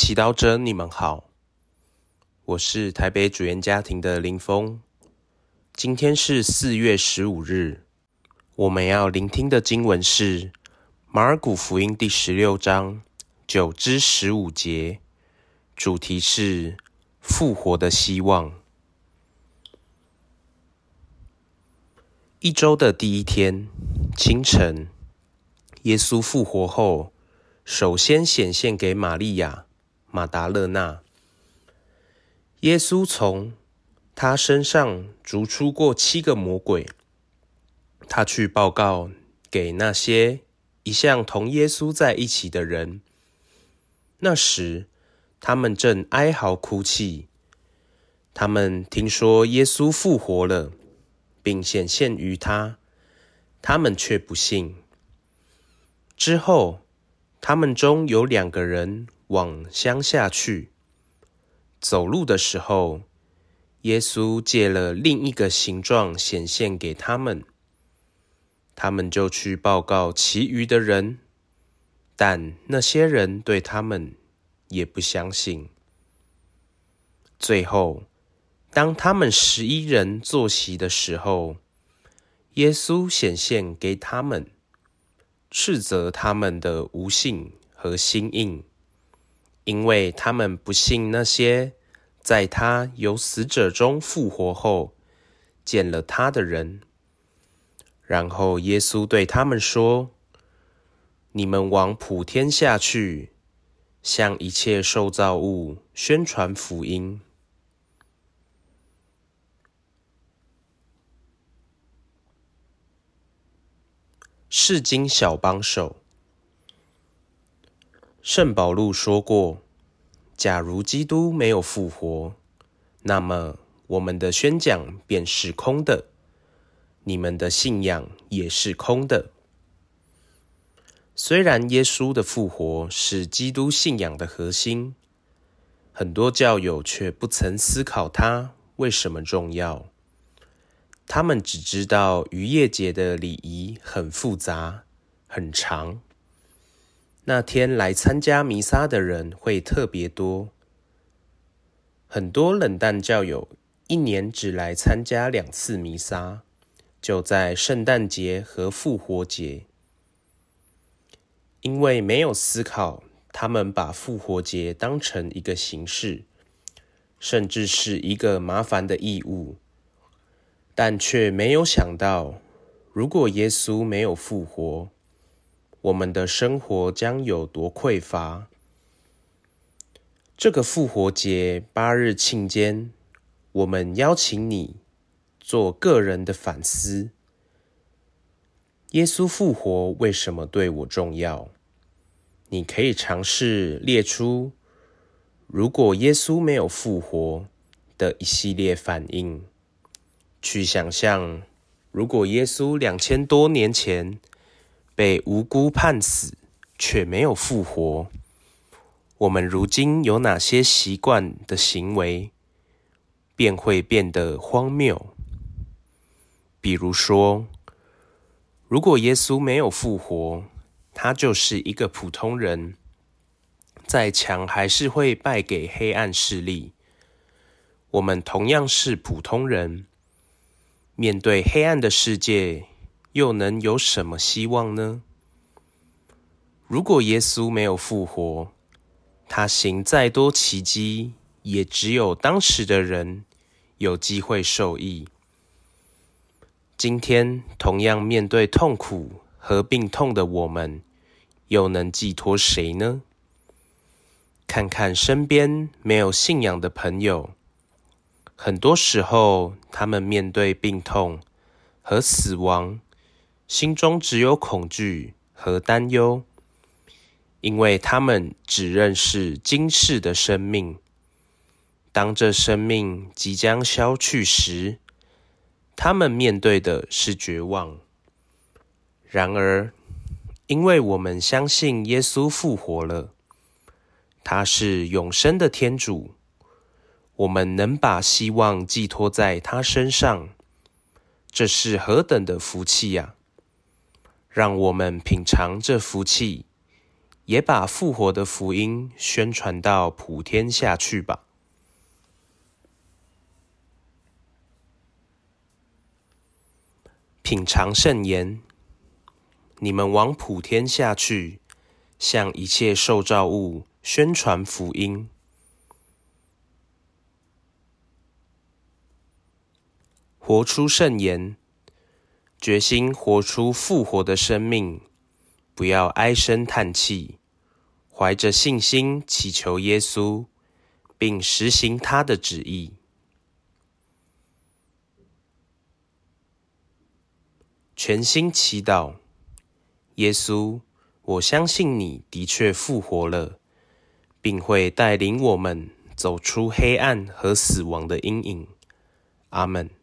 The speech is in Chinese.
祈祷者，你们好，我是台北主言家庭的林峰。今天是四月十五日，我们要聆听的经文是马尔谷福音第十六章九至十五节，主题是复活的希望。一周的第一天清晨，耶稣复活后，首先显现给玛利亚。马达勒纳，耶稣从他身上逐出过七个魔鬼。他去报告给那些一向同耶稣在一起的人。那时，他们正哀嚎哭泣。他们听说耶稣复活了，并显现于他，他们却不信。之后，他们中有两个人。往乡下去，走路的时候，耶稣借了另一个形状显现给他们，他们就去报告其余的人，但那些人对他们也不相信。最后，当他们十一人坐席的时候，耶稣显现给他们，斥责他们的无信和心硬。因为他们不信那些在他由死者中复活后见了他的人。然后耶稣对他们说：“你们往普天下去，向一切受造物宣传福音。”世经小帮手。圣保禄说过：“假如基督没有复活，那么我们的宣讲便是空的，你们的信仰也是空的。”虽然耶稣的复活是基督信仰的核心，很多教友却不曾思考它为什么重要。他们只知道逾越节的礼仪很复杂、很长。那天来参加弥撒的人会特别多，很多冷淡教友一年只来参加两次弥撒，就在圣诞节和复活节。因为没有思考，他们把复活节当成一个形式，甚至是一个麻烦的义务，但却没有想到，如果耶稣没有复活，我们的生活将有多匮乏？这个复活节八日庆间，我们邀请你做个人的反思：耶稣复活为什么对我重要？你可以尝试列出如果耶稣没有复活的一系列反应，去想象如果耶稣两千多年前。被无辜判死，却没有复活。我们如今有哪些习惯的行为，便会变得荒谬？比如说，如果耶稣没有复活，他就是一个普通人，再强还是会败给黑暗势力。我们同样是普通人，面对黑暗的世界。又能有什么希望呢？如果耶稣没有复活，他行再多奇迹，也只有当时的人有机会受益。今天同样面对痛苦和病痛的我们，又能寄托谁呢？看看身边没有信仰的朋友，很多时候他们面对病痛和死亡。心中只有恐惧和担忧，因为他们只认识今世的生命。当这生命即将消去时，他们面对的是绝望。然而，因为我们相信耶稣复活了，他是永生的天主，我们能把希望寄托在他身上，这是何等的福气呀！让我们品尝这福气，也把复活的福音宣传到普天下去吧。品尝圣言，你们往普天下去，向一切受造物宣传福音。活出圣言，决心活出复活的生命，不要唉声叹气，怀着信心祈求耶稣，并实行他的旨意。全心祈祷，耶稣，我相信你的确复活了，并会带领我们走出黑暗和死亡的阴影。阿门。